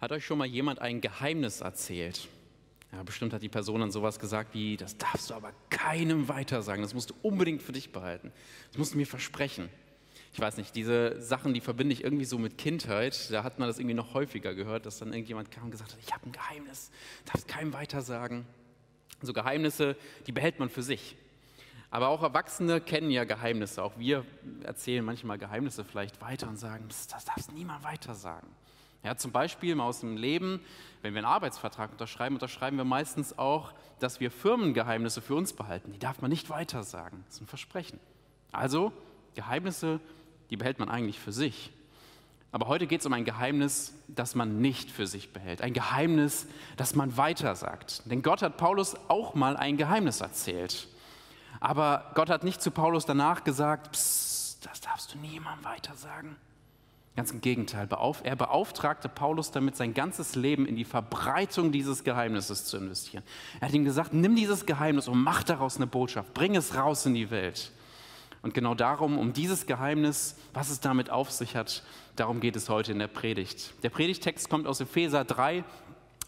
Hat euch schon mal jemand ein Geheimnis erzählt? Ja, bestimmt hat die Person dann sowas gesagt wie, das darfst du aber keinem weiter sagen, das musst du unbedingt für dich behalten. Das musst du mir versprechen. Ich weiß nicht, diese Sachen, die verbinde ich irgendwie so mit Kindheit. Da hat man das irgendwie noch häufiger gehört, dass dann irgendjemand kam und gesagt hat, ich habe ein Geheimnis, darfst keinem weiter sagen. So Geheimnisse, die behält man für sich. Aber auch Erwachsene kennen ja Geheimnisse. Auch wir erzählen manchmal Geheimnisse vielleicht weiter und sagen, das darfst niemand weiter sagen. Ja, zum Beispiel mal aus dem Leben, wenn wir einen Arbeitsvertrag unterschreiben, unterschreiben wir meistens auch, dass wir Firmengeheimnisse für uns behalten. Die darf man nicht weiter sagen. Das ist ein Versprechen. Also Geheimnisse, die behält man eigentlich für sich. Aber heute geht es um ein Geheimnis, das man nicht für sich behält. Ein Geheimnis, das man weitersagt. Denn Gott hat Paulus auch mal ein Geheimnis erzählt. Aber Gott hat nicht zu Paulus danach gesagt, das darfst du niemandem weitersagen. Ganz im Gegenteil, er beauftragte Paulus damit, sein ganzes Leben in die Verbreitung dieses Geheimnisses zu investieren. Er hat ihm gesagt, nimm dieses Geheimnis und mach daraus eine Botschaft, bring es raus in die Welt. Und genau darum, um dieses Geheimnis, was es damit auf sich hat, darum geht es heute in der Predigt. Der Predigtext kommt aus Epheser 3,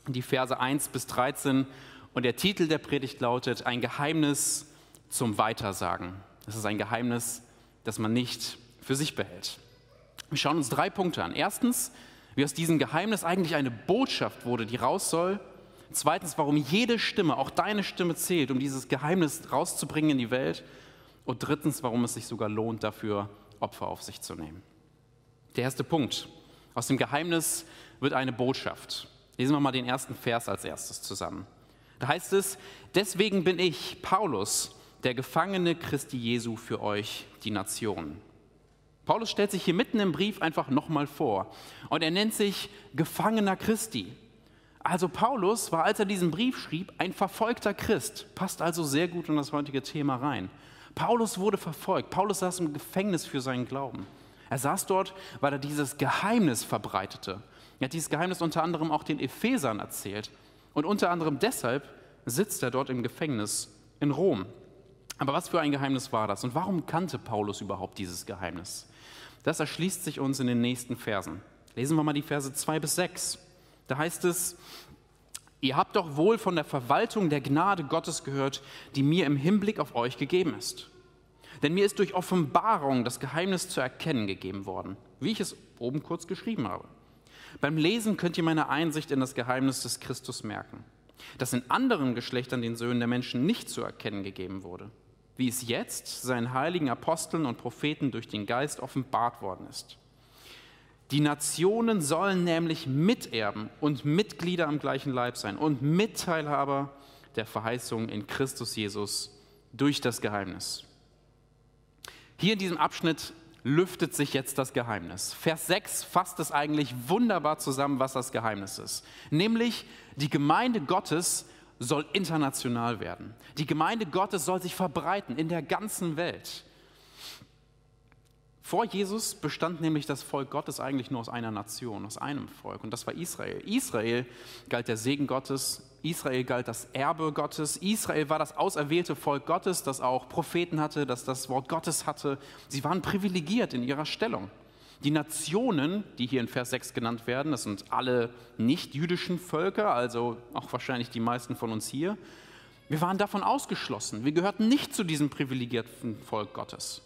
die Verse 1 bis 13. Und der Titel der Predigt lautet Ein Geheimnis zum Weitersagen. Das ist ein Geheimnis, das man nicht für sich behält. Wir schauen uns drei Punkte an. Erstens, wie aus diesem Geheimnis eigentlich eine Botschaft wurde, die raus soll. Zweitens, warum jede Stimme, auch deine Stimme zählt, um dieses Geheimnis rauszubringen in die Welt. Und drittens, warum es sich sogar lohnt, dafür Opfer auf sich zu nehmen. Der erste Punkt. Aus dem Geheimnis wird eine Botschaft. Lesen wir mal den ersten Vers als erstes zusammen. Da heißt es, deswegen bin ich, Paulus, der Gefangene Christi Jesu für euch, die Nationen. Paulus stellt sich hier mitten im Brief einfach nochmal vor und er nennt sich Gefangener Christi. Also Paulus war, als er diesen Brief schrieb, ein verfolgter Christ, passt also sehr gut in das heutige Thema rein. Paulus wurde verfolgt, Paulus saß im Gefängnis für seinen Glauben. Er saß dort, weil er dieses Geheimnis verbreitete. Er hat dieses Geheimnis unter anderem auch den Ephesern erzählt und unter anderem deshalb sitzt er dort im Gefängnis in Rom. Aber was für ein Geheimnis war das und warum kannte Paulus überhaupt dieses Geheimnis? Das erschließt sich uns in den nächsten Versen. Lesen wir mal die Verse 2 bis 6. Da heißt es, ihr habt doch wohl von der Verwaltung der Gnade Gottes gehört, die mir im Hinblick auf euch gegeben ist. Denn mir ist durch Offenbarung das Geheimnis zu erkennen gegeben worden, wie ich es oben kurz geschrieben habe. Beim Lesen könnt ihr meine Einsicht in das Geheimnis des Christus merken, das in anderen Geschlechtern den Söhnen der Menschen nicht zu erkennen gegeben wurde wie es jetzt seinen heiligen Aposteln und Propheten durch den Geist offenbart worden ist. Die Nationen sollen nämlich Miterben und Mitglieder am gleichen Leib sein und Mitteilhaber der Verheißung in Christus Jesus durch das Geheimnis. Hier in diesem Abschnitt lüftet sich jetzt das Geheimnis. Vers 6 fasst es eigentlich wunderbar zusammen, was das Geheimnis ist. Nämlich die Gemeinde Gottes soll international werden. Die Gemeinde Gottes soll sich verbreiten in der ganzen Welt. Vor Jesus bestand nämlich das Volk Gottes eigentlich nur aus einer Nation, aus einem Volk, und das war Israel. Israel galt der Segen Gottes, Israel galt das Erbe Gottes, Israel war das auserwählte Volk Gottes, das auch Propheten hatte, das das Wort Gottes hatte. Sie waren privilegiert in ihrer Stellung. Die Nationen, die hier in Vers 6 genannt werden, das sind alle nicht-jüdischen Völker, also auch wahrscheinlich die meisten von uns hier. Wir waren davon ausgeschlossen. Wir gehörten nicht zu diesem privilegierten Volk Gottes.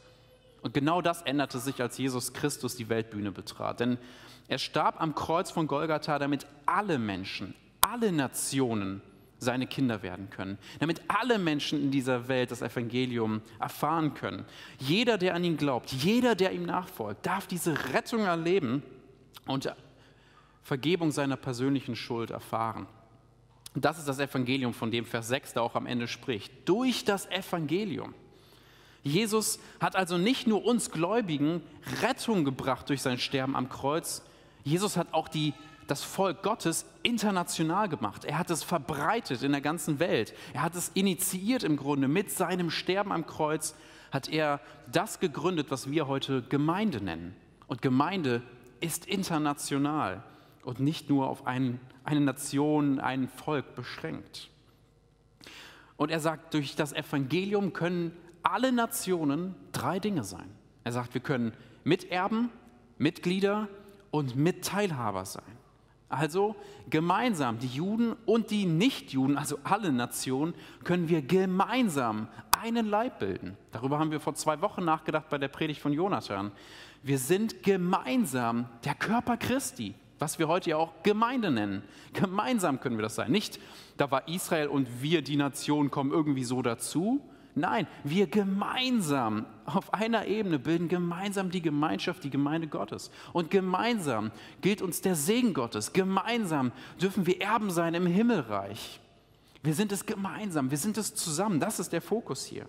Und genau das änderte sich, als Jesus Christus die Weltbühne betrat. Denn er starb am Kreuz von Golgatha, damit alle Menschen, alle Nationen seine Kinder werden können, damit alle Menschen in dieser Welt das Evangelium erfahren können. Jeder, der an ihn glaubt, jeder, der ihm nachfolgt, darf diese Rettung erleben und Vergebung seiner persönlichen Schuld erfahren. das ist das Evangelium, von dem Vers 6 da auch am Ende spricht. Durch das Evangelium. Jesus hat also nicht nur uns Gläubigen Rettung gebracht durch sein Sterben am Kreuz, Jesus hat auch die das Volk Gottes international gemacht. Er hat es verbreitet in der ganzen Welt. Er hat es initiiert im Grunde. Mit seinem Sterben am Kreuz hat er das gegründet, was wir heute Gemeinde nennen. Und Gemeinde ist international und nicht nur auf ein, eine Nation, ein Volk beschränkt. Und er sagt, durch das Evangelium können alle Nationen drei Dinge sein. Er sagt, wir können Miterben, Mitglieder und Mitteilhaber sein. Also gemeinsam, die Juden und die Nichtjuden, also alle Nationen, können wir gemeinsam einen Leib bilden. Darüber haben wir vor zwei Wochen nachgedacht bei der Predigt von Jonathan. Wir sind gemeinsam der Körper Christi, was wir heute ja auch Gemeinde nennen. Gemeinsam können wir das sein. Nicht, da war Israel und wir, die Nation, kommen irgendwie so dazu. Nein, wir gemeinsam auf einer Ebene bilden gemeinsam die Gemeinschaft, die Gemeinde Gottes. Und gemeinsam gilt uns der Segen Gottes. Gemeinsam dürfen wir Erben sein im Himmelreich. Wir sind es gemeinsam, wir sind es zusammen. Das ist der Fokus hier.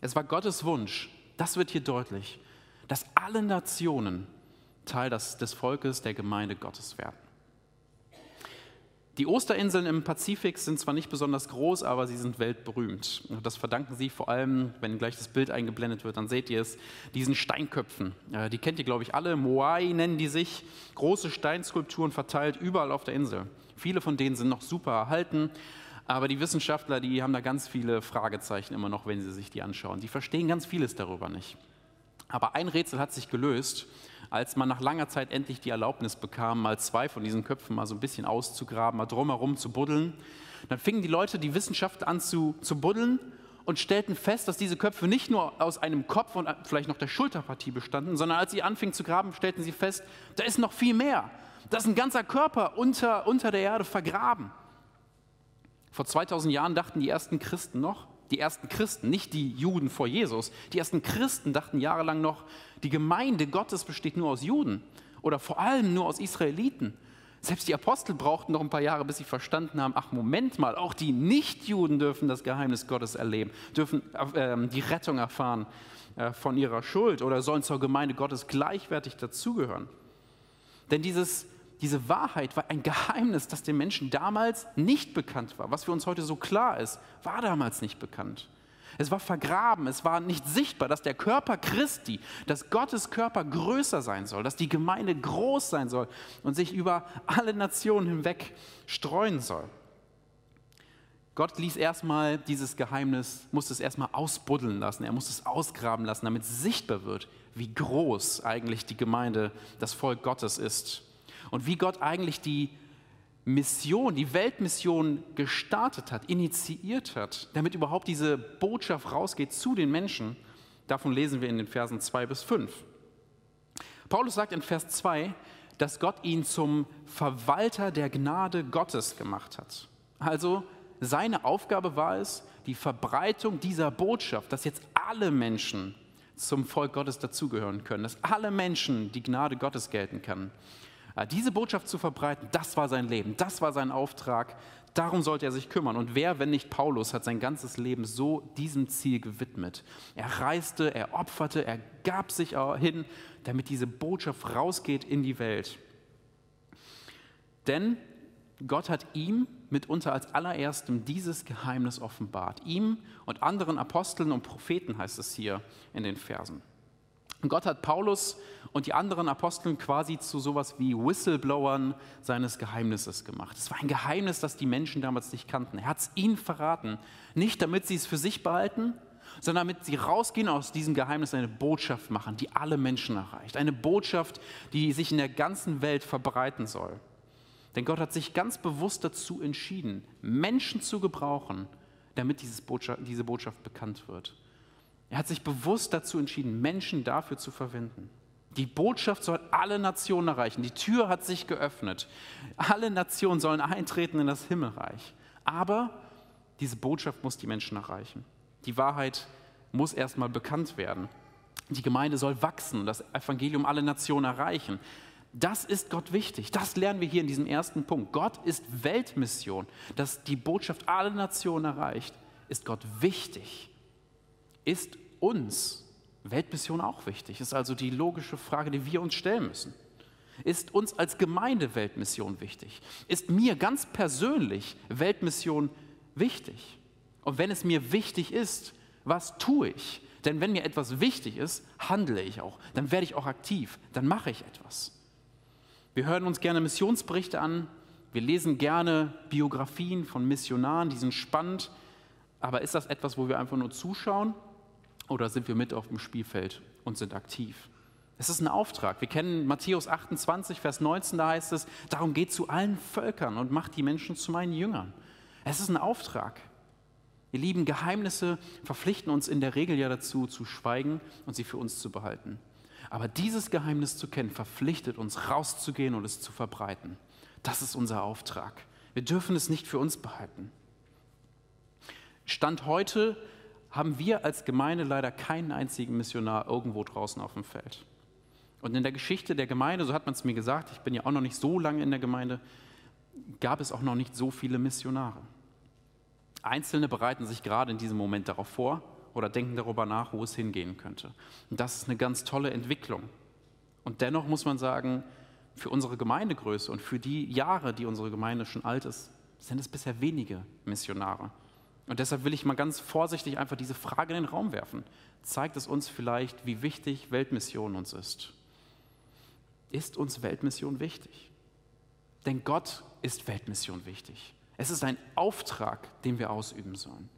Es war Gottes Wunsch, das wird hier deutlich, dass alle Nationen Teil des, Volkes der Gemeinde Gottes werden. Die Osterinseln im Pazifik sind zwar nicht besonders groß, aber sie sind weltberühmt. Das verdanken sie vor allem, wenn gleich das Bild eingeblendet wird, dann seht ihr es, diesen Steinköpfen. Die kennt ihr, glaube ich, alle. Moai nennen die sich. Große Steinskulpturen verteilt überall auf der Insel. Viele von denen sind noch super erhalten. Aber die Wissenschaftler, die haben da ganz viele Fragezeichen immer noch, wenn sie sich die anschauen. Die verstehen ganz vieles darüber nicht. Aber ein Rätsel hat sich gelöst als man nach langer Zeit endlich die Erlaubnis bekam, mal zwei von diesen Köpfen mal so ein bisschen auszugraben, mal drumherum zu buddeln, dann fingen die Leute die Wissenschaft an zu, zu buddeln und stellten fest, dass diese Köpfe nicht nur aus einem Kopf und vielleicht noch der Schulterpartie bestanden, sondern als sie anfingen zu graben, stellten sie fest, da ist noch viel mehr. Da ist ein ganzer Körper unter, unter der Erde vergraben. Vor 2000 Jahren dachten die ersten Christen noch, die ersten Christen, nicht die Juden vor Jesus, die ersten Christen dachten jahrelang noch, die Gemeinde Gottes besteht nur aus Juden oder vor allem nur aus Israeliten. Selbst die Apostel brauchten noch ein paar Jahre, bis sie verstanden haben, ach Moment mal, auch die Nichtjuden dürfen das Geheimnis Gottes erleben, dürfen äh, die Rettung erfahren äh, von ihrer Schuld oder sollen zur Gemeinde Gottes gleichwertig dazugehören. Denn dieses, diese Wahrheit war ein Geheimnis, das den Menschen damals nicht bekannt war. Was für uns heute so klar ist, war damals nicht bekannt. Es war vergraben, es war nicht sichtbar, dass der Körper Christi, dass Gottes Körper größer sein soll, dass die Gemeinde groß sein soll und sich über alle Nationen hinweg streuen soll. Gott ließ erstmal dieses Geheimnis, musste es erstmal ausbuddeln lassen, er musste es ausgraben lassen, damit sichtbar wird, wie groß eigentlich die Gemeinde, das Volk Gottes ist und wie Gott eigentlich die Mission, die Weltmission gestartet hat, initiiert hat, damit überhaupt diese Botschaft rausgeht zu den Menschen, davon lesen wir in den Versen 2 bis 5. Paulus sagt in Vers 2, dass Gott ihn zum Verwalter der Gnade Gottes gemacht hat. Also seine Aufgabe war es, die Verbreitung dieser Botschaft, dass jetzt alle Menschen zum Volk Gottes dazugehören können, dass alle Menschen die Gnade Gottes gelten kann. Äh, diese Botschaft zu verbreiten, das war sein Leben, das war sein Auftrag, darum sollte er sich kümmern. Und wer, wenn nicht Paulus, hat sein ganzes Leben so diesem Ziel gewidmet. Er reiste, er opferte, er gab sich hin, damit diese Botschaft rausgeht in die Welt. Denn Gott hat ihm mitunter als allererstem dieses Geheimnis offenbart. Ihm und anderen Aposteln und Propheten heißt es hier in den Versen. Und Gott hat Paulus und die anderen Aposteln quasi zu sowas wie Whistleblowern seines Geheimnisses gemacht. Es war ein Geheimnis, das die Menschen damals nicht kannten. Er hat es ihnen verraten, nicht damit sie es für sich behalten, sondern damit sie rausgehen aus diesem Geheimnis eine Botschaft machen, die alle Menschen erreicht. Eine Botschaft, die sich in der ganzen Welt verbreiten soll. Denn Gott hat sich ganz bewusst dazu entschieden, Menschen zu gebrauchen, damit diese Botschaft bekannt wird. Er hat sich bewusst dazu entschieden, Menschen dafür zu verwenden. Die Botschaft soll alle Nationen erreichen. Die Tür hat sich geöffnet. Alle Nationen sollen eintreten in das Himmelreich. Aber diese Botschaft muss die Menschen erreichen. Die Wahrheit muss erstmal bekannt werden. Die Gemeinde soll wachsen und das Evangelium alle Nationen erreichen. Das ist Gott wichtig. Das lernen wir hier in diesem ersten Punkt. Gott ist Weltmission. Dass die Botschaft alle Nationen erreicht, ist Gott wichtig ist uns Weltmission auch wichtig? Ist also die logische Frage, die wir uns stellen müssen. Ist uns als Gemeinde Weltmission wichtig? Ist mir ganz persönlich Weltmission wichtig? Und wenn es mir wichtig ist, was tue ich? Denn wenn mir etwas wichtig ist, handle ich auch. Dann werde ich auch aktiv. Dann mache ich etwas. Wir hören uns gerne Missionsberichte an. Wir lesen gerne Biografien von Missionaren, die sind spannend. Aber ist das etwas, wo wir einfach nur zuschauen oder sind wir mit auf dem Spielfeld und sind aktiv? Es ist ein Auftrag. Wir kennen Matthäus 28, Vers 19, da heißt es, darum geht zu allen Völkern und macht die Menschen zu meinen Jüngern. Es ist ein Auftrag. Ihr lieben Geheimnisse verpflichten uns in der Regel ja dazu, zu schweigen und sie für uns zu behalten. Aber dieses Geheimnis zu kennen, verpflichtet uns, rauszugehen und es zu verbreiten. Das ist unser Auftrag. Wir dürfen es nicht für uns behalten. Stand heute haben wir als Gemeinde leider keinen einzigen Missionar irgendwo draußen auf dem Feld. Und in der Geschichte der Gemeinde, so hat man es mir gesagt, ich bin ja auch noch nicht so lange in der Gemeinde, gab es auch noch nicht so viele Missionare. Einzelne bereiten sich gerade in diesem Moment darauf vor oder denken darüber nach, wo es hingehen könnte. Und das ist eine ganz tolle Entwicklung. Und dennoch muss man sagen, für unsere Gemeindegröße und für die Jahre, die unsere Gemeinde schon alt ist, sind es bisher wenige Missionare. Und deshalb will ich mal ganz vorsichtig einfach diese Frage in den Raum werfen. Zeigt es uns vielleicht, wie wichtig Weltmission uns ist? Ist uns Weltmission wichtig? Denn Gott ist Weltmission wichtig. Es ist ein Auftrag, den wir ausüben sollen.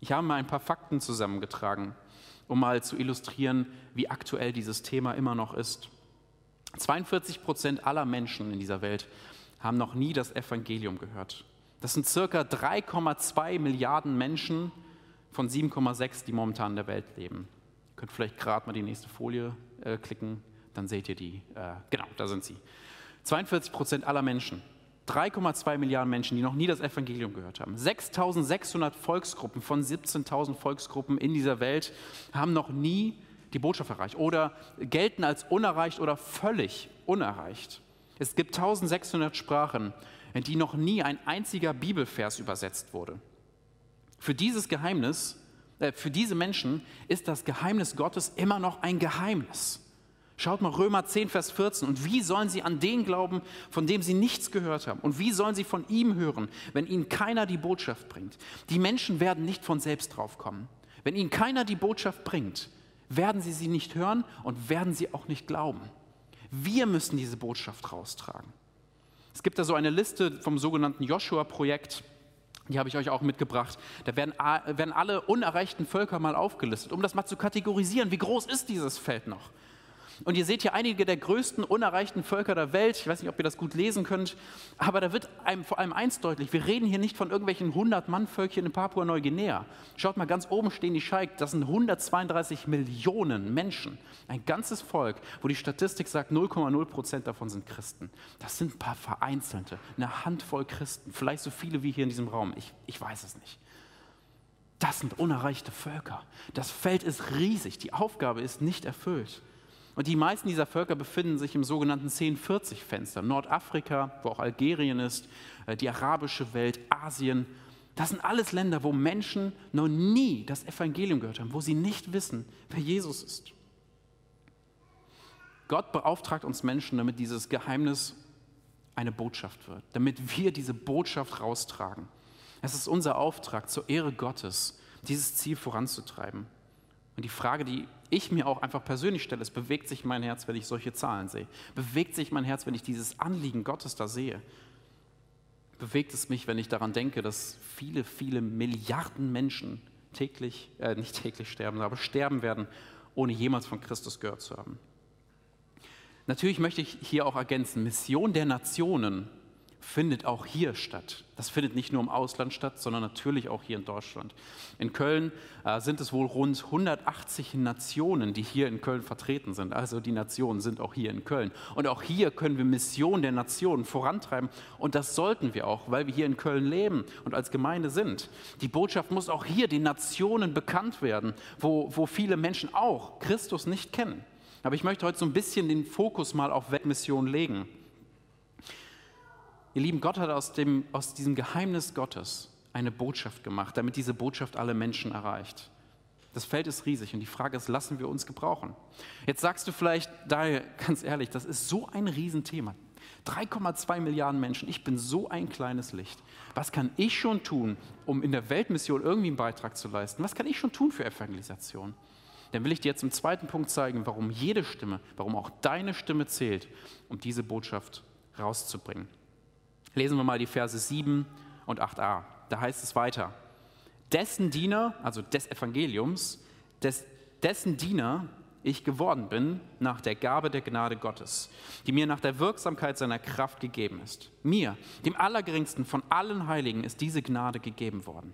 Ich habe mal ein paar Fakten zusammengetragen, um mal zu illustrieren, wie aktuell dieses Thema immer noch ist. 42 Prozent aller Menschen in dieser Welt haben noch nie das Evangelium gehört. Das sind circa 3,2 Milliarden Menschen von 7,6, die momentan in der Welt leben. Ihr könnt vielleicht gerade mal die nächste Folie äh, klicken, dann seht ihr die. Äh, genau, da sind sie. 42 Prozent aller Menschen. 3,2 Milliarden Menschen, die noch nie das Evangelium gehört haben. 6.600 Volksgruppen von 17.000 Volksgruppen in dieser Welt haben noch nie die Botschaft erreicht oder gelten als unerreicht oder völlig unerreicht. Es gibt 1600 Sprachen, in die noch nie ein einziger Bibelvers übersetzt wurde. Für dieses Geheimnis, äh, für diese Menschen ist das Geheimnis Gottes immer noch ein Geheimnis. Schaut mal Römer 10, Vers 14. Und wie sollen sie an den glauben, von dem sie nichts gehört haben? Und wie sollen sie von ihm hören, wenn ihnen keiner die Botschaft bringt? Die Menschen werden nicht von selbst draufkommen. Wenn ihnen keiner die Botschaft bringt, werden sie sie nicht hören und werden sie auch nicht glauben. Wir müssen diese Botschaft raustragen. Es gibt da so eine Liste vom sogenannten Joshua-Projekt, die habe ich euch auch mitgebracht. Da werden, werden alle unerreichten Völker mal aufgelistet, um das mal zu kategorisieren. Wie groß ist dieses Feld noch? Und ihr seht hier einige der größten unerreichten Völker der Welt. Ich weiß nicht, ob ihr das gut lesen könnt, aber da wird einem vor allem eins deutlich. Wir reden hier nicht von irgendwelchen 100-Mann-Völkchen in Papua-Neuguinea. Schaut mal, ganz oben stehen die Scheik. Das sind 132 Millionen Menschen. Ein ganzes Volk, wo die Statistik sagt, 0,0 Prozent davon sind Christen. Das sind ein paar vereinzelte, eine Handvoll Christen. Vielleicht so viele wie hier in diesem Raum. Ich, ich weiß es nicht. Das sind unerreichte Völker. Das Feld ist riesig. Die Aufgabe ist nicht erfüllt. Und die meisten dieser Völker befinden sich im sogenannten 1040-Fenster. Nordafrika, wo auch Algerien ist, äh, die arabische Welt, Asien. Das sind alles Länder, wo Menschen noch nie das Evangelium gehört haben, wo sie nicht wissen, wer Jesus ist. Gott beauftragt uns Menschen, damit dieses Geheimnis eine Botschaft wird, damit wir diese Botschaft raustragen. Es ist unser Auftrag, zur Ehre Gottes dieses Ziel voranzutreiben. Und die Frage, die ich mir auch einfach persönlich stelle, ist, bewegt sich mein Herz, wenn ich solche Zahlen sehe? Bewegt sich mein Herz, wenn ich dieses Anliegen Gottes da sehe? Bewegt es mich, wenn ich daran denke, dass viele, viele Milliarden Menschen täglich, äh, nicht täglich sterben, aber sterben werden, ohne jemals von Christus gehört zu haben? Natürlich möchte ich hier auch ergänzen, Mission der Nationen findet auch hier statt. Das findet nicht nur im Ausland statt, sondern natürlich auch hier in Deutschland. In Köln äh, sind es wohl rund 180 Nationen, die hier in Köln vertreten sind. Also die Nationen sind auch hier in Köln. Und auch hier können wir Mission der Nationen vorantreiben. Und das sollten wir auch, weil wir hier in Köln leben und als Gemeinde sind. Die Botschaft muss auch hier den Nationen bekannt werden, wo, wo viele Menschen auch Christus nicht kennen. Aber ich möchte heute so ein bisschen den Fokus mal auf Weltmission legen. Ihr Lieben, Gott hat aus, dem, aus diesem Geheimnis Gottes eine Botschaft gemacht, damit diese Botschaft alle Menschen erreicht. Das Feld ist riesig und die Frage ist, lassen wir uns gebrauchen? Jetzt sagst du vielleicht, daher ganz ehrlich, das ist so ein Riesenthema. 3,2 Milliarden Menschen, ich bin so ein kleines Licht. Was kann ich schon tun, um in der Weltmission irgendwie einen Beitrag zu leisten? Was kann ich schon tun für Evangelisation? Dann will ich dir jetzt im zweiten Punkt zeigen, warum jede Stimme, warum auch deine Stimme zählt, um diese Botschaft rauszubringen. Lesen wir mal die Verse 7 und 8a. Da heißt es weiter. Dessen Diener, also des Evangeliums, des, dessen Diener ich geworden bin nach der Gabe der Gnade Gottes, die mir nach der Wirksamkeit seiner Kraft gegeben ist. Mir, dem Allergeringsten von allen Heiligen, ist diese Gnade gegeben worden.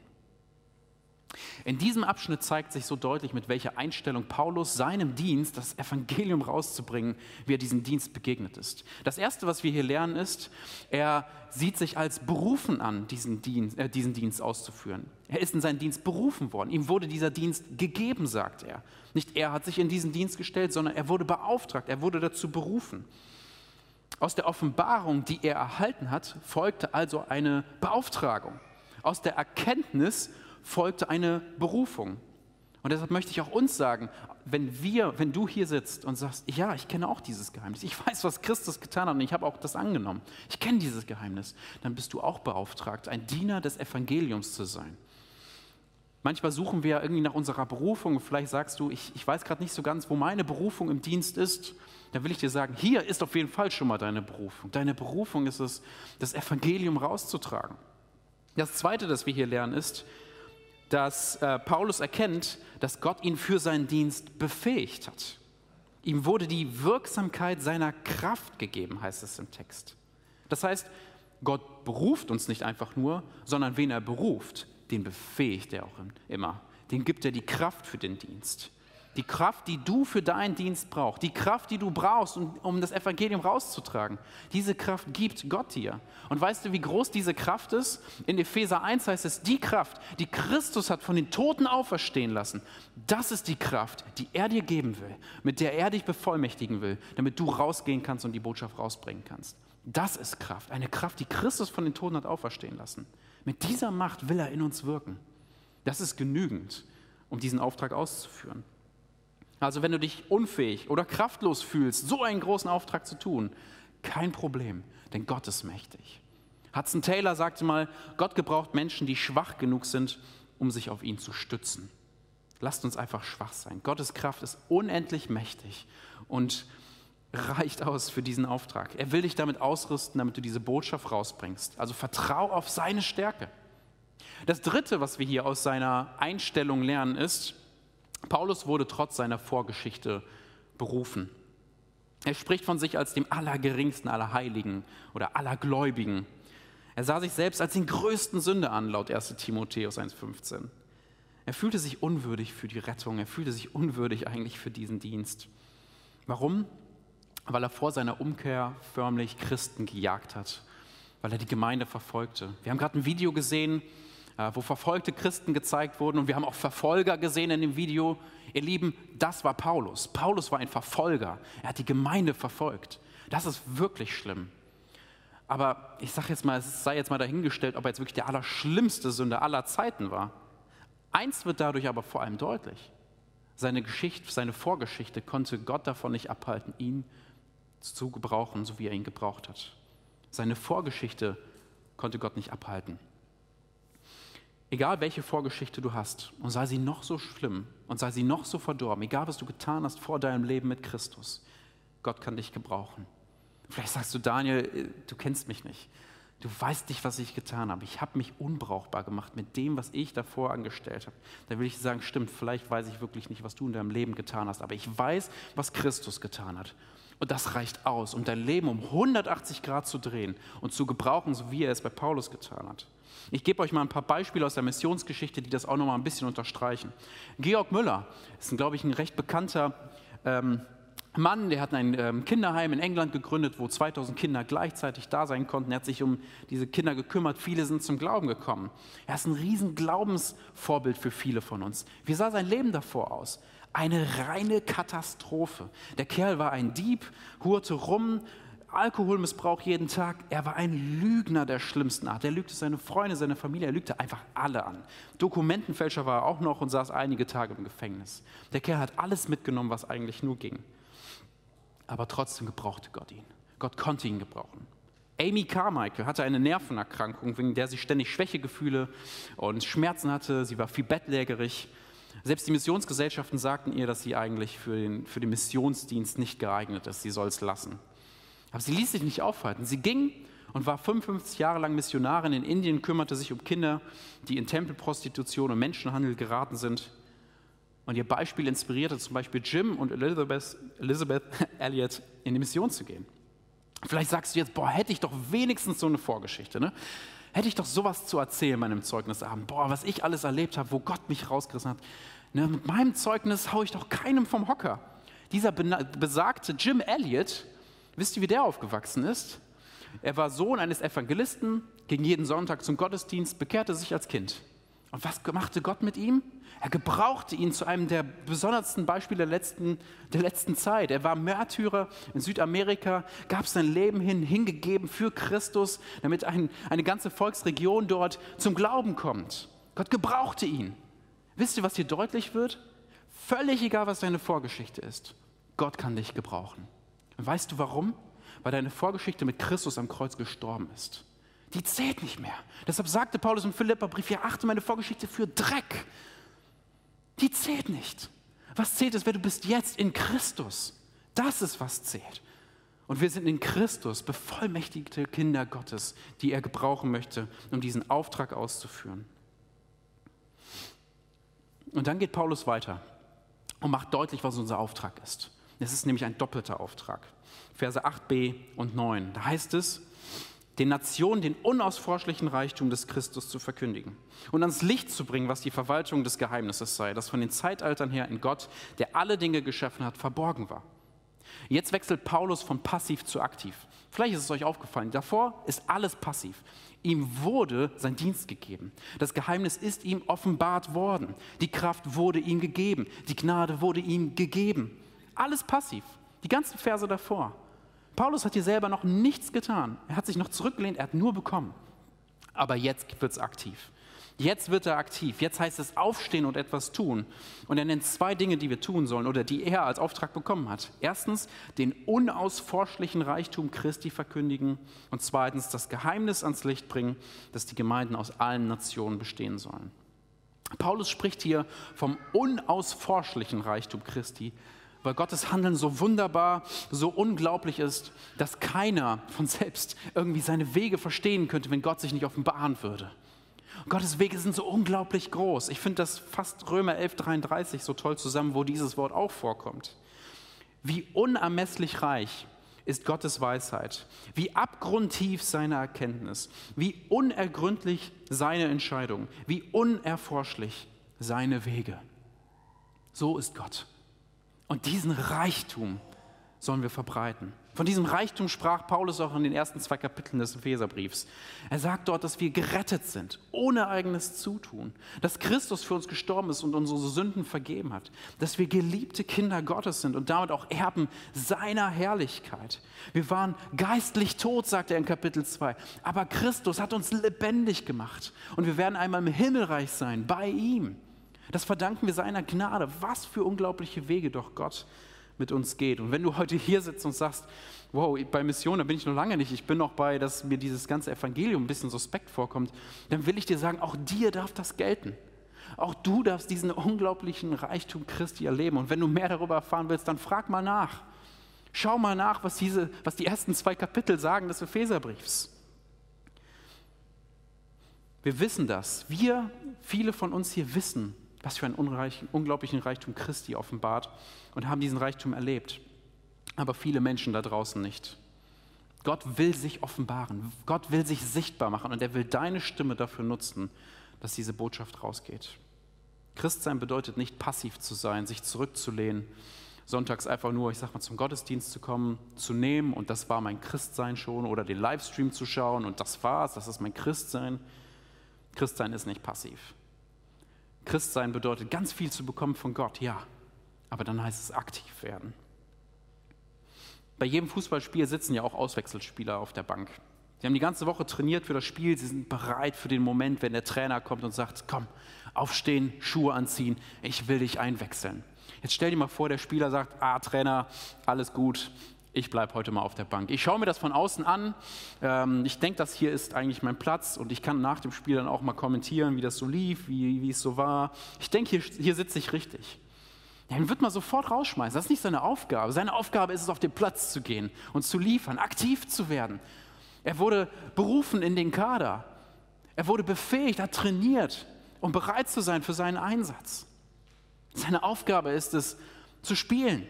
In diesem Abschnitt zeigt sich so deutlich, mit welcher Einstellung Paulus seinem Dienst, das Evangelium rauszubringen, wie er diesem Dienst begegnet ist. Das Erste, was wir hier lernen, ist, er sieht sich als berufen an, diesen Dienst, äh, diesen Dienst auszuführen. Er ist in seinen Dienst berufen worden. Ihm wurde dieser Dienst gegeben, sagt er. Nicht er hat sich in diesen Dienst gestellt, sondern er wurde beauftragt, er wurde dazu berufen. Aus der Offenbarung, die er erhalten hat, folgte also eine Beauftragung. Aus der Erkenntnis folgte eine Berufung. Und deshalb möchte ich auch uns sagen, wenn wir, wenn du hier sitzt und sagst, ja, ich kenne auch dieses Geheimnis, ich weiß, was Christus getan hat und ich habe auch das angenommen, ich kenne dieses Geheimnis, dann bist du auch beauftragt, ein Diener des Evangeliums zu sein. Manchmal suchen wir irgendwie nach unserer Berufung. Vielleicht sagst du, ich, ich weiß gerade nicht so ganz, wo meine Berufung im Dienst ist. Da will ich dir sagen, hier ist auf jeden Fall schon mal deine Berufung. Deine Berufung ist es, das Evangelium rauszutragen. Das Zweite, das wir hier lernen, ist, dass äh, Paulus erkennt, dass Gott ihn für seinen Dienst befähigt hat. Ihm wurde die Wirksamkeit seiner Kraft gegeben, heißt es im Text. Das heißt, Gott beruft uns nicht einfach nur, sondern wen er beruft, den befähigt er auch immer. Den gibt er die Kraft für den Dienst. Die Kraft, die du für deinen Dienst brauchst, die Kraft, die du brauchst, um, um, das Evangelium rauszutragen, diese Kraft gibt Gott dir. Und weißt du, wie groß diese Kraft ist? In Epheser 1 heißt es, die Kraft, die Christus hat von den Toten auferstehen lassen, das ist die Kraft, die er dir geben will, mit der er dich bevollmächtigen will, damit du rausgehen kannst und die Botschaft rausbringen kannst. Das ist Kraft, eine Kraft, die Christus von den Toten hat auferstehen lassen. Mit dieser Macht will er in uns wirken. Das ist genügend, um diesen Auftrag auszuführen. Also wenn du dich unfähig oder kraftlos fühlst, so einen großen Auftrag zu tun, kein Problem, denn Gott ist mächtig. Hudson Taylor sagte mal, Gott gebraucht Menschen, die schwach genug sind, um sich auf ihn zu stützen. Lasst uns einfach schwach sein. Gottes Kraft ist unendlich mächtig und reicht aus für diesen Auftrag. Er will dich damit ausrüsten, damit du diese Botschaft rausbringst. Also vertrau auf seine Stärke. Das Dritte, was wir hier aus seiner Einstellung lernen, ist, Paulus wurde trotz seiner Vorgeschichte berufen. Er spricht von sich als dem Allergeringsten aller Heiligen oder aller Gläubigen. Er sah sich selbst als den größten Sünder an, laut 1 Timotheus 1,15. Er fühlte sich unwürdig für die Rettung, er fühlte sich unwürdig eigentlich für diesen Dienst. Warum? Weil er vor seiner Umkehr förmlich Christen gejagt hat, weil er die Gemeinde verfolgte. Wir haben gerade ein Video gesehen, wo verfolgte Christen gezeigt wurden und wir haben auch Verfolger gesehen in dem Video. Ihr Lieben, das war Paulus. Paulus war ein Verfolger. Er hat die Gemeinde verfolgt. Das ist wirklich schlimm. Aber ich sage jetzt mal, es sei jetzt mal dahingestellt, ob er jetzt wirklich der allerschlimmste Sünder aller Zeiten war. Eins wird dadurch aber vor allem deutlich. Seine Geschichte, seine Vorgeschichte konnte Gott davon nicht abhalten, ihn zu gebrauchen, so wie er ihn gebraucht hat. Seine Vorgeschichte konnte Gott nicht abhalten. Egal welche Vorgeschichte du hast und sei sie noch so schlimm und sei sie noch so verdorben, egal was du getan hast vor deinem Leben mit Christus, Gott kann dich gebrauchen. Vielleicht sagst du, Daniel, äh, du kennst mich nicht. Du weißt nicht, was ich getan habe. Ich habe mich unbrauchbar gemacht mit dem, was ich davor angestellt habe. Da will ich sagen, stimmt, vielleicht weiß ich wirklich nicht, was du in deinem Leben getan hast, aber ich weiß, was Christus getan hat. Und das reicht aus, um dein Leben um 180 Grad zu drehen und zu gebrauchen, so wie er es bei Paulus getan hat. Ich gebe euch mal ein paar Beispiele aus der Missionsgeschichte, die das auch noch mal ein bisschen unterstreichen. Georg Müller ist, glaube ich, ein recht bekannter ähm, Mann, der hat ein ähm, Kinderheim in England gegründet, wo 2000 Kinder gleichzeitig da sein konnten. Er hat sich um diese Kinder gekümmert. Viele sind zum Glauben gekommen. Er ist ein riesen Glaubensvorbild für viele von uns. Wie sah sein Leben davor aus? Eine reine Katastrophe. Der Kerl war ein Dieb, hurte rum, Alkoholmissbrauch jeden Tag. Er war ein Lügner der schlimmsten Art. Er lügte seine Freunde, seine Familie, er lügte einfach alle an. Dokumentenfälscher war er auch noch und saß einige Tage im Gefängnis. Der Kerl hat alles mitgenommen, was eigentlich nur ging. Aber trotzdem gebrauchte Gott ihn. Gott konnte ihn gebrauchen. Amy Carmichael hatte eine Nervenerkrankung, wegen der sie ständig Schwächegefühle und Schmerzen hatte. Sie war viel bettlägerig. Selbst die Missionsgesellschaften sagten ihr, dass sie eigentlich für den, für den Missionsdienst nicht geeignet ist. Sie soll es lassen. Aber sie ließ sich nicht aufhalten. Sie ging und war 55 Jahre lang Missionarin in Indien, kümmerte sich um Kinder, die in Tempelprostitution und Menschenhandel geraten sind. Und ihr Beispiel inspirierte zum Beispiel Jim und Elizabeth, Elizabeth Elliot in die Mission zu gehen. Vielleicht sagst du jetzt, boah, hätte ich doch wenigstens so eine Vorgeschichte, ne? Hätte ich doch sowas zu erzählen in meinem Zeugnisabend. Boah, was ich alles erlebt habe, wo Gott mich rausgerissen hat. Ne, mit meinem Zeugnis haue ich doch keinem vom Hocker. Dieser besagte Jim Elliot, wisst ihr, wie der aufgewachsen ist? Er war Sohn eines Evangelisten, ging jeden Sonntag zum Gottesdienst, bekehrte sich als Kind. Und was machte Gott mit ihm? Er gebrauchte ihn zu einem der besondersten Beispiele der letzten, der letzten Zeit. Er war Märtyrer in Südamerika, gab sein Leben hin, hingegeben für Christus, damit ein, eine ganze Volksregion dort zum Glauben kommt. Gott gebrauchte ihn. Wisst ihr, was hier deutlich wird? Völlig egal, was deine Vorgeschichte ist. Gott kann dich gebrauchen. Weißt du warum? Weil deine Vorgeschichte mit Christus am Kreuz gestorben ist. Die zählt nicht mehr. Deshalb sagte Paulus im Philipperbrief, ja, achte meine Vorgeschichte für Dreck. Die zählt nicht. Was zählt ist, wer du bist jetzt in Christus. Das ist, was zählt. Und wir sind in Christus bevollmächtigte Kinder Gottes, die er gebrauchen möchte, um diesen Auftrag auszuführen. Und dann geht Paulus weiter und macht deutlich, was unser Auftrag ist. Es ist nämlich ein doppelter Auftrag. Verse 8b und 9. Da heißt es, den Nationen den unausforschlichen Reichtum des Christus zu verkündigen und ans Licht zu bringen, was die Verwaltung des Geheimnisses sei, das von den Zeitaltern her in Gott, der alle Dinge geschaffen hat, verborgen war. Jetzt wechselt Paulus von passiv zu aktiv. Vielleicht ist es euch aufgefallen, davor ist alles passiv. Ihm wurde sein Dienst gegeben. Das Geheimnis ist ihm offenbart worden. Die Kraft wurde ihm gegeben. Die Gnade wurde ihm gegeben. Alles passiv. Die ganzen Verse davor. Paulus hat hier selber noch nichts getan. Er hat sich noch zurückgelehnt, er hat nur bekommen. Aber jetzt wird es aktiv. Jetzt wird er aktiv. Jetzt heißt es aufstehen und etwas tun. Und er nennt zwei Dinge, die wir tun sollen oder die er als Auftrag bekommen hat. Erstens, den unausforschlichen Reichtum Christi verkündigen. Und zweitens, das Geheimnis ans Licht bringen, dass die Gemeinden aus allen Nationen bestehen sollen. Paulus spricht hier vom unausforschlichen Reichtum Christi, weil Gottes Handeln so wunderbar, so unglaublich ist, dass keiner von selbst irgendwie seine Wege verstehen könnte, wenn Gott sich nicht offenbaren würde. Gottes Wege sind so unglaublich groß. Ich finde das fast Römer 11:33 so toll zusammen, wo dieses Wort auch vorkommt. Wie unermesslich reich ist Gottes Weisheit, wie abgrundtief seine Erkenntnis, wie unergründlich seine Entscheidung, wie unerforschlich seine Wege. So ist Gott. Und diesen Reichtum sollen wir verbreiten. Von diesem Reichtum sprach Paulus auch in den ersten zwei Kapiteln des Epheserbriefs. Er sagt dort, dass wir gerettet sind, ohne eigenes Zutun, dass Christus für uns gestorben ist und unsere Sünden vergeben hat, dass wir geliebte Kinder Gottes sind und damit auch Erben seiner Herrlichkeit. Wir waren geistlich tot, sagt er in Kapitel 2, aber Christus hat uns lebendig gemacht und wir werden einmal im Himmelreich sein, bei ihm. Das verdanken wir seiner Gnade. Was für unglaubliche Wege doch Gott mit uns geht. Und wenn du heute hier sitzt und sagst, wow, bei Mission, da bin ich noch lange nicht, ich bin noch bei, dass mir dieses ganze Evangelium ein bisschen suspekt vorkommt, dann will ich dir sagen, auch dir darf das gelten. Auch du darfst diesen unglaublichen Reichtum Christi erleben. Und wenn du mehr darüber erfahren willst, dann frag mal nach. Schau mal nach, was, diese, was die ersten zwei Kapitel sagen des Epheserbriefs. Wir wissen das. Wir, viele von uns hier wissen, was für einen unglaublichen Reichtum Christi offenbart und haben diesen Reichtum erlebt. Aber viele Menschen da draußen nicht. Gott will sich offenbaren, Gott will sich sichtbar machen und er will deine Stimme dafür nutzen, dass diese Botschaft rausgeht. Christsein bedeutet nicht passiv zu sein, sich zurückzulehnen, sonntags einfach nur, ich sag mal, zum Gottesdienst zu kommen, zu nehmen und das war mein Christsein schon oder den Livestream zu schauen und das war's, das ist mein Christsein. Christsein ist nicht passiv. Christsein bedeutet ganz viel zu bekommen von Gott, ja, aber dann heißt es aktiv werden. Bei jedem Fußballspiel sitzen ja auch Auswechselspieler auf der Bank. Sie haben die ganze Woche trainiert für das Spiel, sie sind bereit für den Moment, wenn der Trainer kommt und sagt, komm, aufstehen, Schuhe anziehen, ich will dich einwechseln. Jetzt stell dir mal vor, der Spieler sagt, ah Trainer, alles gut, ich bleibe heute mal auf der Bank. Ich schaue mir das von außen an. Ähm, ich denke, das hier ist eigentlich mein Platz und ich kann nach dem Spiel dann auch mal kommentieren, wie das so lief, wie, wie es so war. Ich denke, hier, hier sitze ich richtig. Den wird man sofort rausschmeißen. Das ist nicht seine Aufgabe. Seine Aufgabe ist es, auf den Platz zu gehen und zu liefern, aktiv zu werden. Er wurde berufen in den Kader. Er wurde befähigt, hat trainiert, um bereit zu sein für seinen Einsatz. Seine Aufgabe ist es, zu spielen.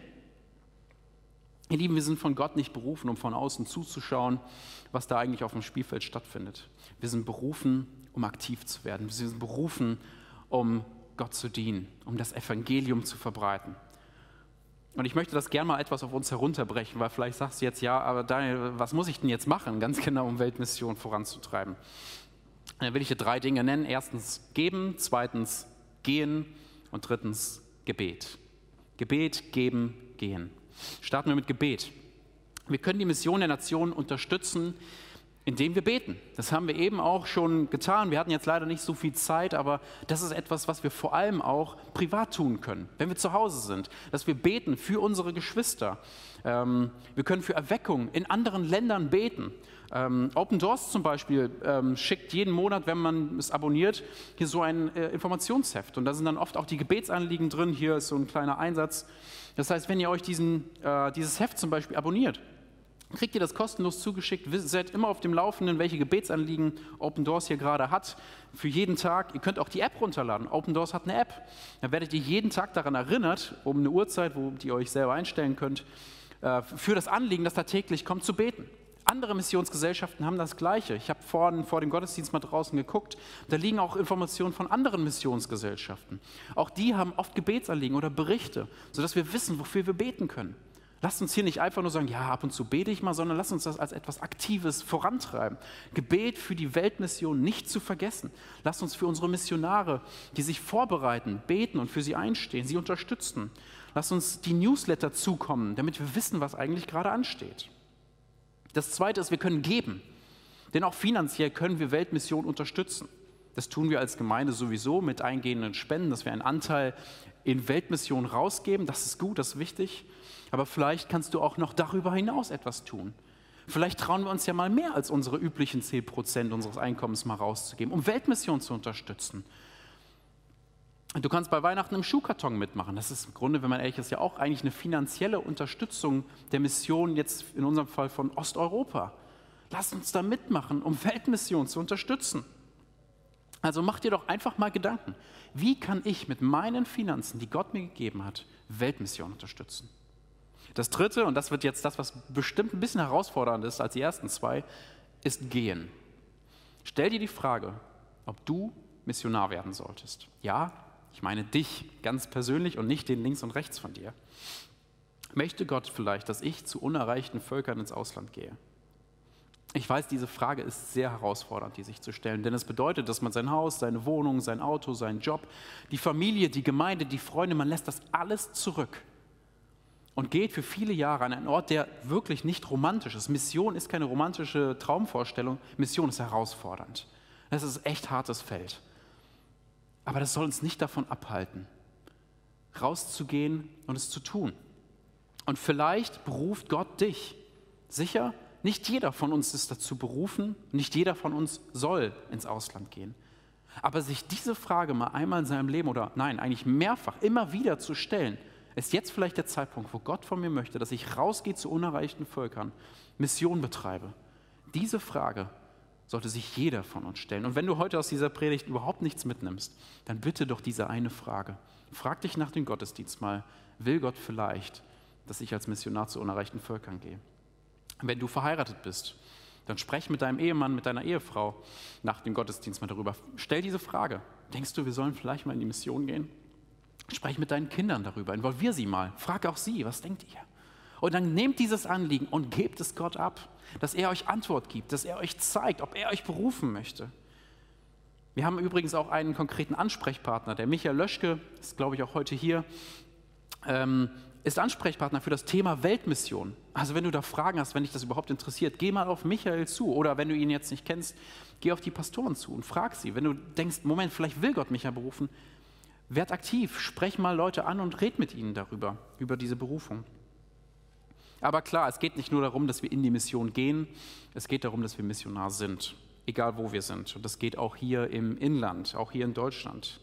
Ihr Lieben, wir sind von Gott nicht berufen, um von außen zuzuschauen, was da eigentlich auf dem Spielfeld stattfindet. Wir sind berufen, um aktiv zu werden. Wir sind berufen, um Gott zu dienen, um das Evangelium zu verbreiten. Und ich möchte das gerne mal etwas auf uns herunterbrechen, weil vielleicht sagst du jetzt, ja, aber Daniel, was muss ich denn jetzt machen, ganz genau, um Weltmission voranzutreiben? Dann will ich dir drei Dinge nennen. Erstens geben, zweitens gehen und drittens Gebet. Gebet, geben, gehen. Starten wir mit Gebet. Wir können die Mission der Nation unterstützen, indem wir beten. Das haben wir eben auch schon getan. Wir hatten jetzt leider nicht so viel Zeit, aber das ist etwas, was wir vor allem auch privat tun können, wenn wir zu Hause sind, dass wir beten für unsere Geschwister. Ähm, wir können für Erweckung in anderen Ländern beten. Ähm, Open Doors zum Beispiel ähm, schickt jeden Monat, wenn man es abonniert, hier so ein äh, Informationsheft. Und da sind dann oft auch die Gebetsanliegen drin. Hier ist so ein kleiner Einsatz. Das heißt, wenn ihr euch diesen, äh, dieses Heft zum Beispiel abonniert, kriegt ihr das kostenlos zugeschickt. Seid immer auf dem Laufenden, welche Gebetsanliegen Open Doors hier gerade hat. Für jeden Tag. Ihr könnt auch die App runterladen. Open Doors hat eine App. Da werdet ihr jeden Tag daran erinnert, um eine Uhrzeit, wo ihr euch selber einstellen könnt, äh, für das Anliegen, das da täglich kommt, zu beten. Andere Missionsgesellschaften haben das Gleiche. Ich habe vorhin vor dem Gottesdienst mal draußen geguckt. Da liegen auch Informationen von anderen Missionsgesellschaften. Auch die haben oft Gebetsanliegen oder Berichte, sodass wir wissen, wofür wir beten können. Lasst uns hier nicht einfach nur sagen, ja, ab und zu bete ich mal, sondern lasst uns das als etwas Aktives vorantreiben. Gebet für die Weltmission nicht zu vergessen. Lasst uns für unsere Missionare, die sich vorbereiten, beten und für sie einstehen, sie unterstützen. Lasst uns die Newsletter zukommen, damit wir wissen, was eigentlich gerade ansteht. Das Zweite ist, wir können geben. Denn auch finanziell können wir Weltmission unterstützen. Das tun wir als Gemeinde sowieso mit eingehenden Spenden, dass wir einen Anteil in Weltmission rausgeben. Das ist gut, das ist wichtig. Aber vielleicht kannst du auch noch darüber hinaus etwas tun. Vielleicht trauen wir uns ja mal mehr als unsere üblichen 10 Prozent unseres Einkommens mal rauszugeben, um Weltmission zu unterstützen. Du kannst bei Weihnachten im Schuhkarton mitmachen. Das ist im Grunde, wenn man ehrlich ist, ja auch eigentlich eine finanzielle Unterstützung der Mission jetzt in unserem Fall von Osteuropa. Lass uns da mitmachen, um Weltmission zu unterstützen. Also mach dir doch einfach mal Gedanken. Wie kann ich mit meinen Finanzen, die Gott mir gegeben hat, Weltmission unterstützen? Das dritte, und das wird jetzt das, was bestimmt ein bisschen herausfordernd ist als die ersten zwei, ist gehen. Stell dir die Frage, ob du Missionar werden solltest. Ja, ich meine dich ganz persönlich und nicht den links und rechts von dir. Möchte Gott vielleicht, dass ich zu unerreichten Völkern ins Ausland gehe? Ich weiß, diese Frage ist sehr herausfordernd, die sich zu stellen, denn es bedeutet, dass man sein Haus, seine Wohnung, sein Auto, seinen Job, die Familie, die Gemeinde, die Freunde, man lässt das alles zurück und geht für viele Jahre an einen Ort, der wirklich nicht romantisch ist. Mission ist keine romantische Traumvorstellung, Mission ist herausfordernd. Das ist echt hartes Feld. Aber das soll uns nicht davon abhalten, rauszugehen und es zu tun. Und vielleicht beruft Gott dich. Sicher, nicht jeder von uns ist dazu berufen, nicht jeder von uns soll ins Ausland gehen. Aber sich diese Frage mal einmal in seinem Leben oder nein, eigentlich mehrfach immer wieder zu stellen, ist jetzt vielleicht der Zeitpunkt, wo Gott von mir möchte, dass ich rausgehe zu unerreichten Völkern, Mission betreibe. Diese Frage sollte sich jeder von uns stellen. Und wenn du heute aus dieser Predigt überhaupt nichts mitnimmst, dann bitte doch diese eine Frage. Frag dich nach dem Gottesdienst mal, will Gott vielleicht, dass ich als Missionar zu unerreichten Völkern gehe? Wenn du verheiratet bist, dann sprech mit deinem Ehemann, mit deiner Ehefrau nach dem Gottesdienst mal darüber. Stell diese Frage. Denkst du, wir sollen vielleicht mal in die Mission gehen? Sprech mit deinen Kindern darüber, involvier sie mal. Frag auch sie, was denkt ihr? Und dann nehmt dieses Anliegen und gebt es Gott ab, dass er euch Antwort gibt, dass er euch zeigt, ob er euch berufen möchte. Wir haben übrigens auch einen konkreten Ansprechpartner. Der Michael Löschke ist, glaube ich, auch heute hier, ähm, ist Ansprechpartner für das Thema Weltmission. Also wenn du da Fragen hast, wenn dich das überhaupt interessiert, geh mal auf Michael zu. Oder wenn du ihn jetzt nicht kennst, geh auf die Pastoren zu und frag sie. Wenn du denkst, Moment, vielleicht will Gott mich ja berufen, werd aktiv, sprech mal Leute an und red mit ihnen darüber, über diese Berufung. Aber klar, es geht nicht nur darum, dass wir in die Mission gehen, es geht darum, dass wir Missionar sind, egal wo wir sind. Und das geht auch hier im Inland, auch hier in Deutschland.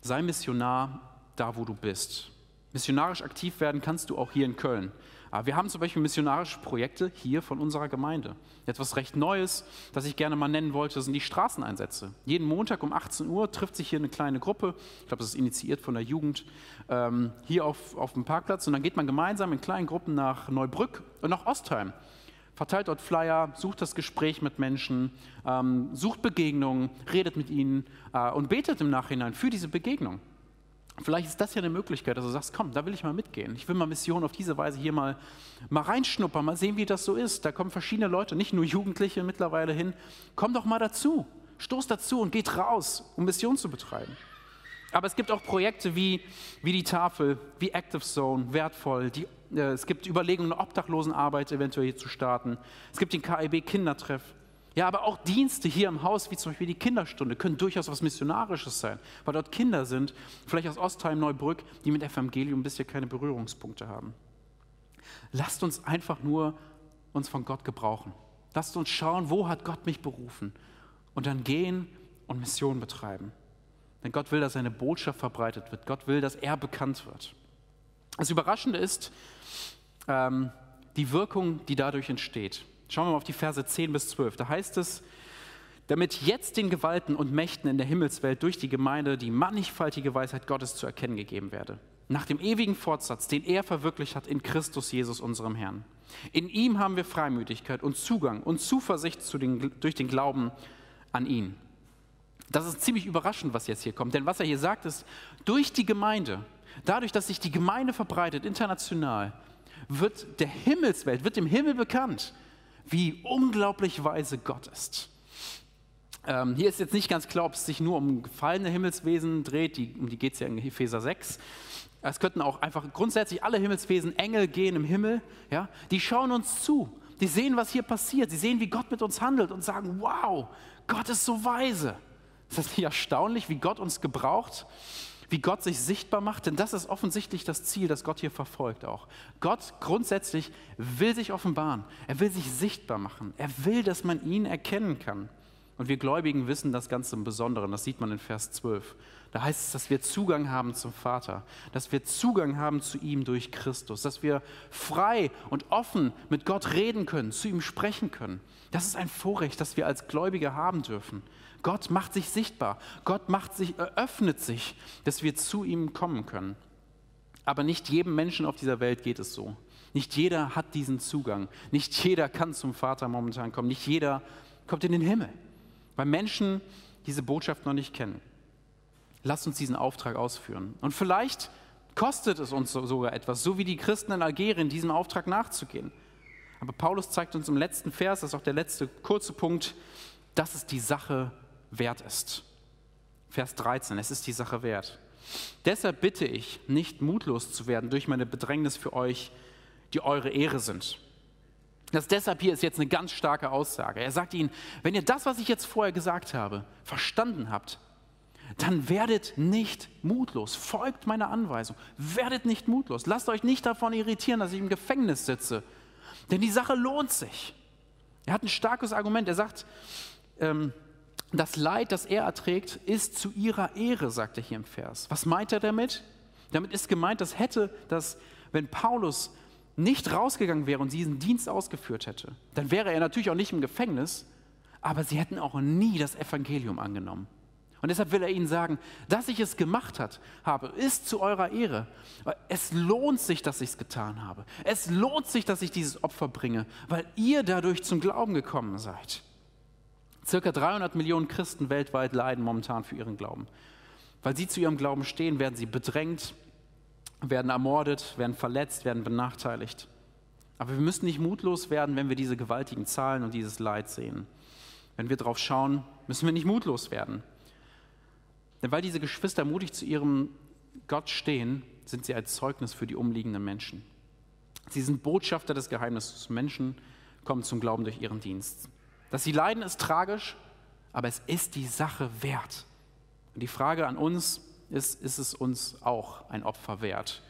Sei Missionar da, wo du bist. Missionarisch aktiv werden kannst du auch hier in Köln. Aber wir haben zum Beispiel missionarische Projekte hier von unserer Gemeinde. Etwas recht Neues, das ich gerne mal nennen wollte, sind die Straßeneinsätze. Jeden Montag um 18 Uhr trifft sich hier eine kleine Gruppe, ich glaube, das ist initiiert von der Jugend, ähm, hier auf, auf dem Parkplatz und dann geht man gemeinsam in kleinen Gruppen nach Neubrück und nach Ostheim verteilt dort Flyer, sucht das Gespräch mit Menschen, ähm, sucht Begegnungen, redet mit ihnen äh, und betet im Nachhinein für diese Begegnung. Vielleicht ist das ja eine Möglichkeit, dass du sagst, komm, da will ich mal mitgehen. Ich will mal Mission auf diese Weise hier mal, mal reinschnuppern, mal sehen, wie das so ist. Da kommen verschiedene Leute, nicht nur Jugendliche mittlerweile hin. Komm doch mal dazu, stoß dazu und geht raus, um Mission zu betreiben. Aber es gibt auch Projekte wie, wie die Tafel, wie Active Zone, wertvoll. Die, äh, es gibt Überlegungen, eine Obdachlosenarbeit eventuell hier zu starten. Es gibt den KIB Kindertreff. Ja, aber auch Dienste hier im Haus, wie zum Beispiel die Kinderstunde, können durchaus was Missionarisches sein, weil dort Kinder sind, vielleicht aus Ostheim, Neubrück, die mit Evangelium bisher keine Berührungspunkte haben. Lasst uns einfach nur uns von Gott gebrauchen. Lasst uns schauen, wo hat Gott mich berufen und dann gehen und Mission betreiben. Denn Gott will, dass seine Botschaft verbreitet wird. Gott will, dass er bekannt wird. Das Überraschende ist ähm, die Wirkung, die dadurch entsteht. Schauen wir mal auf die Verse 10 bis 12. Da heißt es, damit jetzt den Gewalten und Mächten in der Himmelswelt durch die Gemeinde die mannigfaltige Weisheit Gottes zu erkennen gegeben werde. Nach dem ewigen Fortsatz, den er verwirklicht hat in Christus Jesus, unserem Herrn. In ihm haben wir Freimütigkeit und Zugang und Zuversicht den, durch den Glauben an ihn. Das ist ziemlich überraschend, was jetzt hier kommt. Denn was er hier sagt, ist, durch die Gemeinde, dadurch, dass sich die Gemeinde verbreitet, international, wird der Himmelswelt, wird dem Himmel bekannt, wie unglaublich weise Gott ist. Ähm, hier ist jetzt nicht ganz klar, ob es sich nur um gefallene Himmelswesen dreht, die, um die geht es ja in Epheser 6. Es könnten auch einfach grundsätzlich alle Himmelswesen, Engel gehen im Himmel, ja, die schauen uns zu, die sehen, was hier passiert, sie sehen, wie Gott mit uns handelt und sagen, wow, Gott ist so weise. Ist das nicht erstaunlich, wie Gott uns gebraucht? Wie Gott sich sichtbar macht? Denn das ist offensichtlich das Ziel, das Gott hier verfolgt auch. Gott grundsätzlich will sich offenbaren. Er will sich sichtbar machen. Er will, dass man ihn erkennen kann. Und wir Gläubigen wissen das Ganze im Besonderen. Das sieht man in Vers 12. Da heißt es, dass wir Zugang haben zum Vater, dass wir Zugang haben zu ihm durch Christus, dass wir frei und offen mit Gott reden können, zu ihm sprechen können. Das ist ein Vorrecht, das wir als Gläubige haben dürfen. Gott macht sich sichtbar. Gott macht sich, eröffnet sich, dass wir zu ihm kommen können. Aber nicht jedem Menschen auf dieser Welt geht es so. Nicht jeder hat diesen Zugang. Nicht jeder kann zum Vater momentan kommen. Nicht jeder kommt in den Himmel, weil Menschen diese Botschaft noch nicht kennen. Lasst uns diesen Auftrag ausführen. Und vielleicht kostet es uns sogar etwas, so wie die Christen in Algerien, diesem Auftrag nachzugehen. Aber Paulus zeigt uns im letzten Vers, das ist auch der letzte kurze Punkt, dass es die Sache wert ist. Vers 13, es ist die Sache wert. Deshalb bitte ich, nicht mutlos zu werden durch meine Bedrängnis für euch, die eure Ehre sind. Das deshalb hier ist jetzt eine ganz starke Aussage. Er sagt ihnen, wenn ihr das, was ich jetzt vorher gesagt habe, verstanden habt, dann werdet nicht mutlos. Folgt meiner Anweisung. Werdet nicht mutlos. Lasst euch nicht davon irritieren, dass ich im Gefängnis sitze. Denn die Sache lohnt sich. Er hat ein starkes Argument. Er sagt, ähm, das Leid, das er erträgt, ist zu ihrer Ehre, sagt er hier im Vers. Was meint er damit? Damit ist gemeint, dass hätte, dass wenn Paulus nicht rausgegangen wäre und diesen Dienst ausgeführt hätte, dann wäre er natürlich auch nicht im Gefängnis, aber sie hätten auch nie das Evangelium angenommen. Und deshalb will er ihnen sagen, dass ich es gemacht hat, habe, ist zu eurer Ehre. Es lohnt sich, dass ich es getan habe. Es lohnt sich, dass ich dieses Opfer bringe, weil ihr dadurch zum Glauben gekommen seid. Circa 300 Millionen Christen weltweit leiden momentan für ihren Glauben. Weil sie zu ihrem Glauben stehen, werden sie bedrängt, werden ermordet, werden verletzt, werden benachteiligt. Aber wir müssen nicht mutlos werden, wenn wir diese gewaltigen Zahlen und dieses Leid sehen. Wenn wir darauf schauen, müssen wir nicht mutlos werden. Denn weil diese Geschwister mutig zu ihrem Gott stehen, sind sie als Zeugnis für die umliegenden Menschen. Sie sind Botschafter des Geheimnisses. Menschen kommen zum Glauben durch ihren Dienst. Dass sie leiden, ist tragisch, aber es ist die Sache wert. Und die Frage an uns ist, ist es uns auch ein Opfer wert,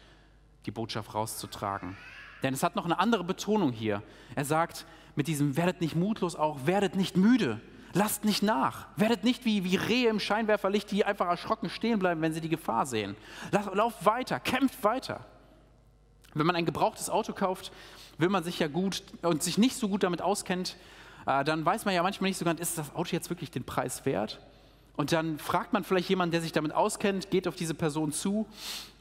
die Botschaft rauszutragen? Denn es hat noch eine andere Betonung hier. Er sagt mit diesem werdet nicht mutlos auch, werdet nicht müde, lasst nicht nach, werdet nicht wie, wie Rehe im Scheinwerferlicht, die einfach erschrocken stehen bleiben, wenn sie die Gefahr sehen. Lauft weiter, kämpft weiter. Wenn man ein gebrauchtes Auto kauft, will man sich ja gut und sich nicht so gut damit auskennt, äh, dann weiß man ja manchmal nicht so ganz, ist das Auto jetzt wirklich den Preis wert? Und dann fragt man vielleicht jemanden, der sich damit auskennt, geht auf diese Person zu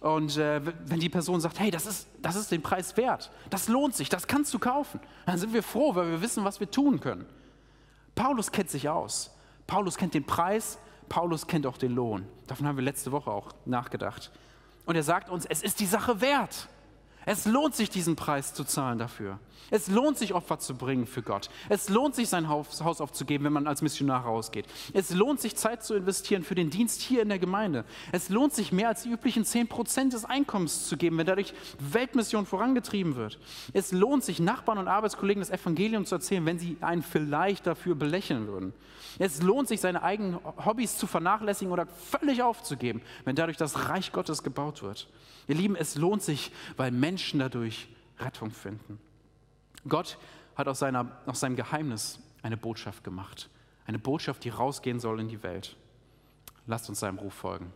und äh, wenn die Person sagt, hey, das ist, das ist den Preis wert, das lohnt sich, das kannst du kaufen, dann sind wir froh, weil wir wissen, was wir tun können. Paulus kennt sich aus. Paulus kennt den Preis, Paulus kennt auch den Lohn. Davon haben wir letzte Woche auch nachgedacht. Und er sagt uns, es ist die Sache wert. Es lohnt sich, diesen Preis zu zahlen dafür. Es lohnt sich, Opfer zu bringen für Gott. Es lohnt sich, sein Haus aufzugeben, wenn man als Missionar rausgeht. Es lohnt sich, Zeit zu investieren für den Dienst hier in der Gemeinde. Es lohnt sich, mehr als die üblichen 10% des Einkommens zu geben, wenn dadurch Weltmission vorangetrieben wird. Es lohnt sich, Nachbarn und Arbeitskollegen das Evangelium zu erzählen, wenn sie einen vielleicht dafür belächeln würden. Es lohnt sich, seine eigenen Hobbys zu vernachlässigen oder völlig aufzugeben, wenn dadurch das Reich Gottes gebaut wird. Ihr Lieben, es lohnt sich, weil Menschen dadurch Rettung finden. Gott hat aus, seiner, aus seinem Geheimnis eine Botschaft gemacht. Eine Botschaft, die rausgehen soll in die Welt. Lasst uns seinem Ruf folgen.